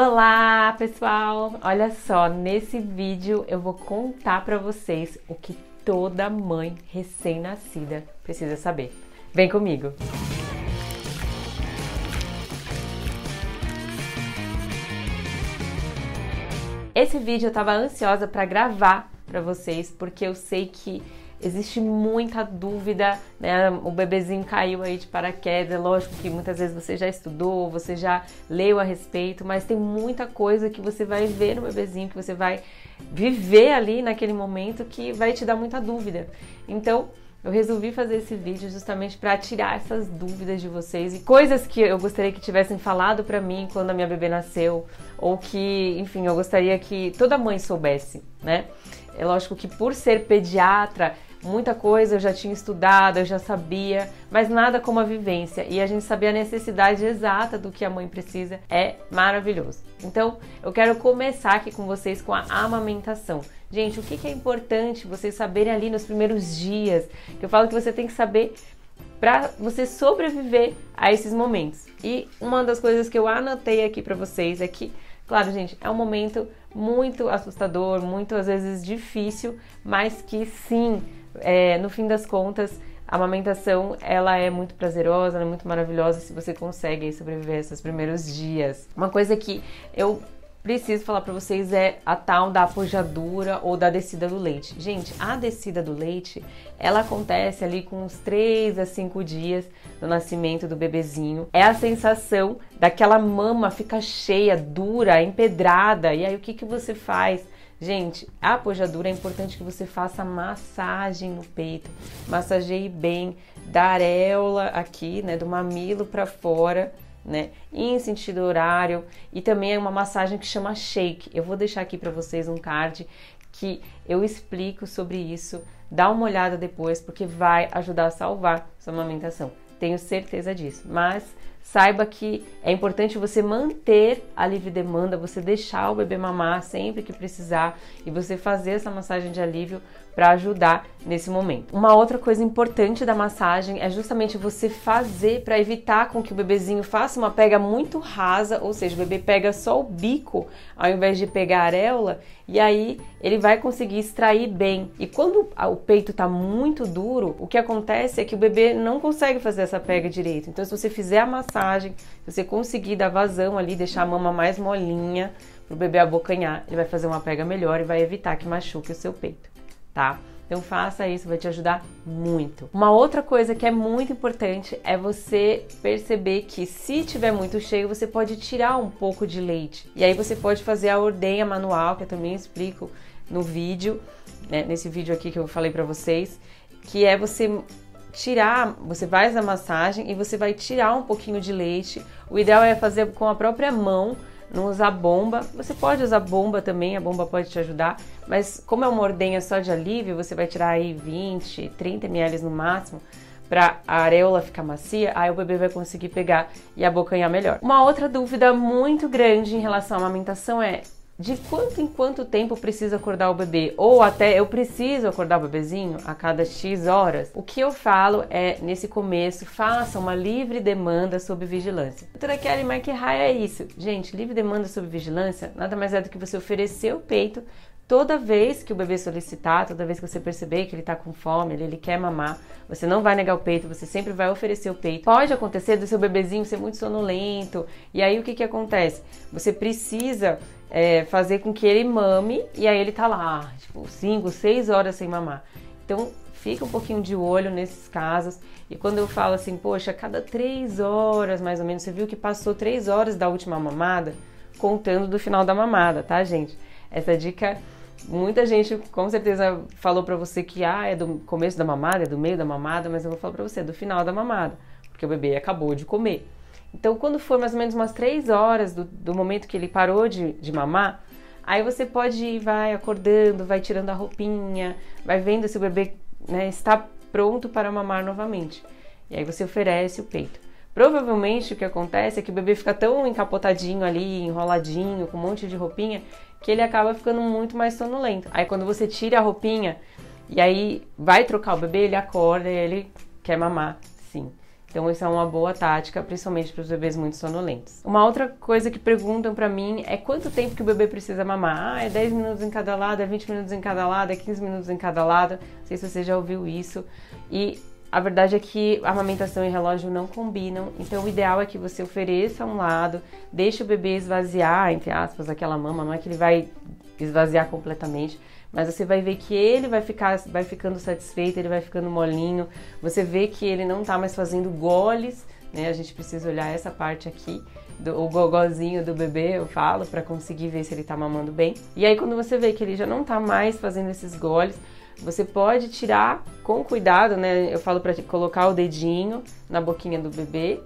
Olá, pessoal! Olha só, nesse vídeo eu vou contar para vocês o que toda mãe recém-nascida precisa saber. Vem comigo! Esse vídeo eu tava ansiosa para gravar para vocês porque eu sei que existe muita dúvida, né? O bebezinho caiu aí de paraquedas, é lógico que muitas vezes você já estudou, você já leu a respeito, mas tem muita coisa que você vai ver no bebezinho, que você vai viver ali naquele momento que vai te dar muita dúvida. Então, eu resolvi fazer esse vídeo justamente para tirar essas dúvidas de vocês e coisas que eu gostaria que tivessem falado para mim quando a minha bebê nasceu, ou que, enfim, eu gostaria que toda mãe soubesse, né? É lógico que por ser pediatra, Muita coisa eu já tinha estudado, eu já sabia, mas nada como a vivência e a gente saber a necessidade exata do que a mãe precisa é maravilhoso. Então, eu quero começar aqui com vocês com a amamentação. Gente, o que, é importante vocês saberem ali nos primeiros dias? Que eu falo que você tem que saber para você sobreviver a esses momentos. E uma das coisas que eu anotei aqui para vocês é que, claro, gente, é um momento muito assustador, muito às vezes difícil, mas que sim, é, no fim das contas, a amamentação ela é muito prazerosa, é muito maravilhosa se você consegue sobreviver esses primeiros dias. Uma coisa que eu preciso falar para vocês é a tal da apojadura ou da descida do leite. Gente, a descida do leite, ela acontece ali com uns 3 a 5 dias do nascimento do bebezinho. É a sensação daquela mama ficar cheia, dura, empedrada. E aí o que que você faz? Gente, a apojadura é importante que você faça massagem no peito, massageie bem da areola aqui, né, do mamilo para fora, né, em sentido horário, e também é uma massagem que chama shake. Eu vou deixar aqui para vocês um card que eu explico sobre isso. Dá uma olhada depois porque vai ajudar a salvar sua amamentação. Tenho certeza disso. Mas saiba que é importante você manter a livre demanda, você deixar o bebê mamar sempre que precisar e você fazer essa massagem de alívio para ajudar nesse momento. Uma outra coisa importante da massagem é justamente você fazer para evitar com que o bebezinho faça uma pega muito rasa, ou seja, o bebê pega só o bico ao invés de pegar a areola, e aí ele vai conseguir extrair bem. E quando o peito está muito duro, o que acontece é que o bebê não consegue fazer essa pega direito. Então, se você fizer a massagem, se você conseguir dar vazão ali, deixar a mama mais molinha para o bebê abocanhar, ele vai fazer uma pega melhor e vai evitar que machuque o seu peito tá? Então faça isso, vai te ajudar muito. Uma outra coisa que é muito importante é você perceber que se tiver muito cheio, você pode tirar um pouco de leite. E aí você pode fazer a ordenha manual, que eu também explico no vídeo, né, nesse vídeo aqui que eu falei para vocês, que é você tirar, você faz a massagem e você vai tirar um pouquinho de leite. O ideal é fazer com a própria mão não usar bomba. Você pode usar bomba também, a bomba pode te ajudar, mas como é uma ordenha só de alívio, você vai tirar aí 20, 30 ml no máximo para a areola ficar macia, aí o bebê vai conseguir pegar e abocanhar melhor. Uma outra dúvida muito grande em relação à amamentação é de quanto em quanto tempo precisa acordar o bebê, ou até eu preciso acordar o bebezinho a cada X horas. O que eu falo é, nesse começo, faça uma livre demanda sob vigilância. Doutora Kelly, raio é isso? Gente, livre demanda sob vigilância nada mais é do que você oferecer o peito Toda vez que o bebê solicitar, toda vez que você perceber que ele está com fome, ele, ele, quer mamar, você não vai negar o peito, você sempre vai oferecer o peito. Pode acontecer do seu bebezinho ser muito sonolento, e aí o que, que acontece? Você precisa é, fazer com que ele mame, e aí ele tá lá, tipo, 5, 6 horas sem mamar. Então, fica um pouquinho de olho nesses casos. E quando eu falo assim, poxa, cada 3 horas mais ou menos, você viu que passou 3 horas da última mamada, contando do final da mamada, tá, gente? Essa dica Muita gente com certeza falou para você que ah, é do começo da mamada, é do meio da mamada, mas eu vou falar para você, é do final da mamada, porque o bebê acabou de comer. Então, quando for mais ou menos umas três horas do, do momento que ele parou de, de mamar, aí você pode ir, vai acordando, vai tirando a roupinha, vai vendo se o bebê né, está pronto para mamar novamente. E aí você oferece o peito. Provavelmente o que acontece é que o bebê fica tão encapotadinho ali, enroladinho, com um monte de roupinha, que ele acaba ficando muito mais sonolento. Aí quando você tira a roupinha e aí vai trocar o bebê, ele acorda e ele quer mamar, sim. Então isso é uma boa tática, principalmente para os bebês muito sonolentos. Uma outra coisa que perguntam para mim é quanto tempo que o bebê precisa mamar? Ah, é 10 minutos em cada lado, é 20 minutos em cada lado, é 15 minutos em cada lado. Não sei se você já ouviu isso. E a verdade é que amamentação e relógio não combinam, então o ideal é que você ofereça um lado, deixe o bebê esvaziar, entre aspas, aquela mama, não é que ele vai esvaziar completamente, mas você vai ver que ele vai ficar, vai ficando satisfeito, ele vai ficando molinho, você vê que ele não tá mais fazendo goles, né? A gente precisa olhar essa parte aqui, do, o gogozinho do bebê, eu falo, para conseguir ver se ele tá mamando bem. E aí quando você vê que ele já não tá mais fazendo esses goles, você pode tirar com cuidado, né? Eu falo para colocar o dedinho na boquinha do bebê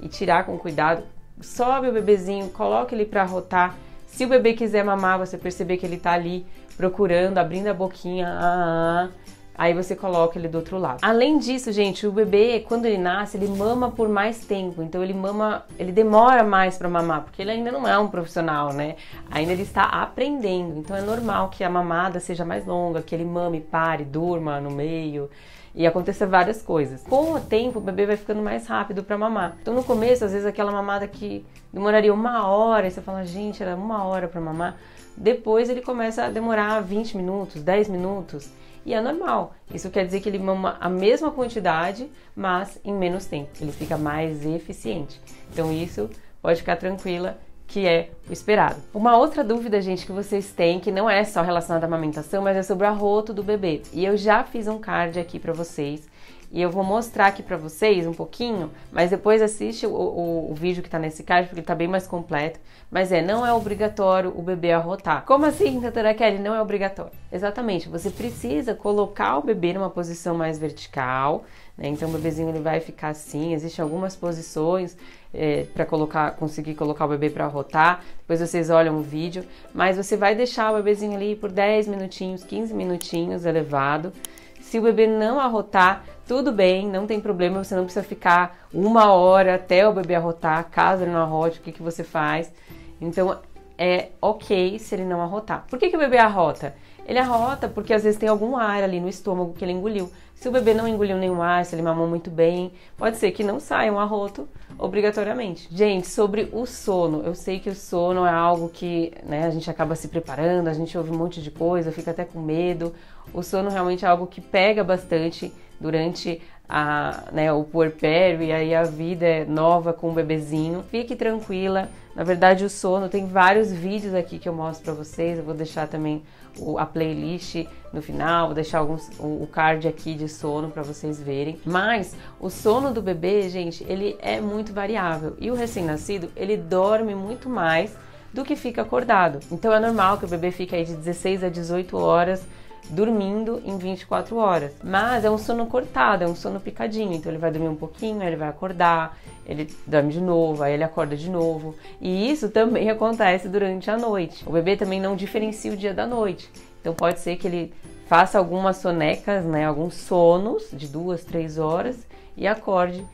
e tirar com cuidado. Sobe o bebezinho, coloca ele para rotar. Se o bebê quiser mamar, você perceber que ele tá ali procurando, abrindo a boquinha, ah, ah, Aí você coloca ele do outro lado. Além disso, gente, o bebê, quando ele nasce, ele mama por mais tempo. Então ele mama, ele demora mais para mamar, porque ele ainda não é um profissional, né? Ainda ele está aprendendo. Então é normal que a mamada seja mais longa, que ele mame, pare, durma no meio e aconteça várias coisas. Com o tempo, o bebê vai ficando mais rápido para mamar. Então, no começo, às vezes, aquela mamada que demoraria uma hora, e você fala, gente, era uma hora para mamar. Depois, ele começa a demorar 20 minutos, 10 minutos e é normal. Isso quer dizer que ele mama a mesma quantidade, mas em menos tempo. Ele fica mais eficiente. Então isso pode ficar tranquila que é o esperado. Uma outra dúvida, gente, que vocês têm, que não é só relacionada à amamentação, mas é sobre o arroto do bebê. E eu já fiz um card aqui para vocês e eu vou mostrar aqui para vocês um pouquinho, mas depois assiste o, o, o vídeo que tá nesse card, porque tá bem mais completo. Mas é, não é obrigatório o bebê arrotar. Como assim, doutora Kelly? Não é obrigatório. Exatamente, você precisa colocar o bebê numa posição mais vertical, né? Então o bebezinho ele vai ficar assim, existem algumas posições é, para colocar, conseguir colocar o bebê para arrotar. Depois vocês olham o vídeo, mas você vai deixar o bebezinho ali por 10 minutinhos, 15 minutinhos elevado. Se o bebê não arrotar, tudo bem, não tem problema, você não precisa ficar uma hora até o bebê arrotar, caso ele não arrote, o que, que você faz? Então é ok se ele não arrotar. Por que, que o bebê arrota? Ele arrota porque às vezes tem algum ar ali no estômago que ele engoliu. Se o bebê não engoliu nenhum ar, se ele mamou muito bem, pode ser que não saia um arroto obrigatoriamente. Gente, sobre o sono, eu sei que o sono é algo que né, a gente acaba se preparando, a gente ouve um monte de coisa, fica até com medo. O sono realmente é algo que pega bastante durante a, né, o puerpério e aí a vida é nova com o bebezinho. Fique tranquila. Na verdade, o sono tem vários vídeos aqui que eu mostro para vocês. Eu vou deixar também a playlist no final, vou deixar alguns, o, card aqui de sono para vocês verem. Mas o sono do bebê, gente, ele é muito variável e o recém-nascido ele dorme muito mais do que fica acordado. Então é normal que o bebê fique aí de 16 a 18 horas dormindo em 24 horas. Mas é um sono cortado, é um sono picadinho. Então ele vai dormir um pouquinho, aí ele vai acordar, ele dorme de novo, aí ele acorda de novo. E isso também acontece durante a noite. O bebê também não diferencia o dia da noite. Então pode ser que ele faça algumas sonecas, né, alguns sonos de duas, três horas e acorde.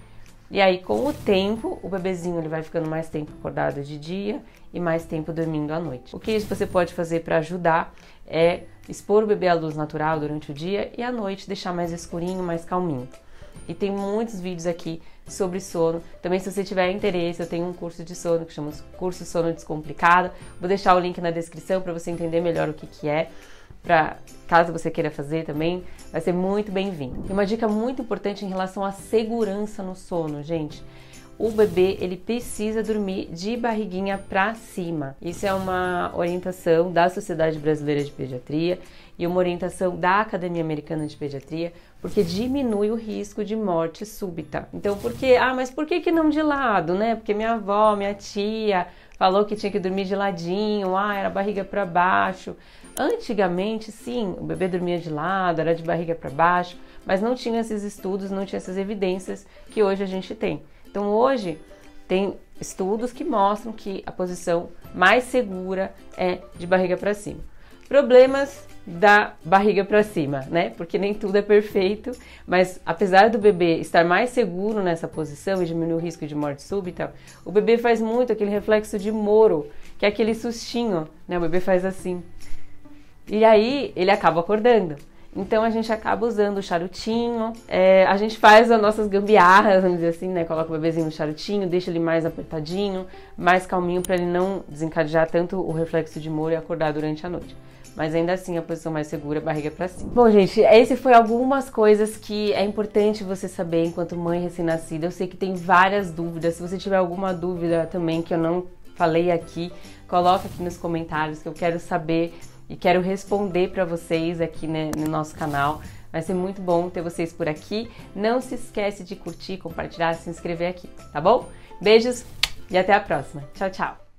E aí, com o tempo, o bebezinho ele vai ficando mais tempo acordado de dia e mais tempo dormindo à noite. O que isso você pode fazer para ajudar é expor o bebê à luz natural durante o dia e à noite deixar mais escurinho, mais calminho. E tem muitos vídeos aqui sobre sono. Também se você tiver interesse, eu tenho um curso de sono que chama Curso Sono Descomplicado. Vou deixar o link na descrição para você entender melhor o que, que é. Para caso você queira fazer também, vai ser muito bem-vindo. E uma dica muito importante em relação à segurança no sono, gente o bebê ele precisa dormir de barriguinha para cima. Isso é uma orientação da Sociedade Brasileira de Pediatria e uma orientação da Academia Americana de Pediatria, porque diminui o risco de morte súbita. Então, por que? Ah, mas por que que não de lado, né? Porque minha avó, minha tia falou que tinha que dormir de ladinho, ah, era barriga para baixo. Antigamente, sim, o bebê dormia de lado, era de barriga para baixo, mas não tinha esses estudos, não tinha essas evidências que hoje a gente tem. Então hoje tem estudos que mostram que a posição mais segura é de barriga para cima. Problemas da barriga para cima, né? Porque nem tudo é perfeito, mas apesar do bebê estar mais seguro nessa posição e diminuir o risco de morte súbita, o bebê faz muito aquele reflexo de moro, que é aquele sustinho, né? O bebê faz assim. E aí ele acaba acordando. Então a gente acaba usando o charutinho, é, a gente faz as nossas gambiarras, vamos dizer assim, né? Coloca o bebezinho no charutinho, deixa ele mais apertadinho, mais calminho para ele não desencadear tanto o reflexo de moro e acordar durante a noite. Mas ainda assim a posição mais segura, a barriga para cima. Bom, gente, esse foi algumas coisas que é importante você saber enquanto mãe recém-nascida. Eu sei que tem várias dúvidas. Se você tiver alguma dúvida também que eu não falei aqui, coloca aqui nos comentários que eu quero saber e quero responder para vocês aqui né, no nosso canal. Vai ser muito bom ter vocês por aqui. Não se esquece de curtir, compartilhar, se inscrever aqui, tá bom? Beijos e até a próxima. Tchau, tchau.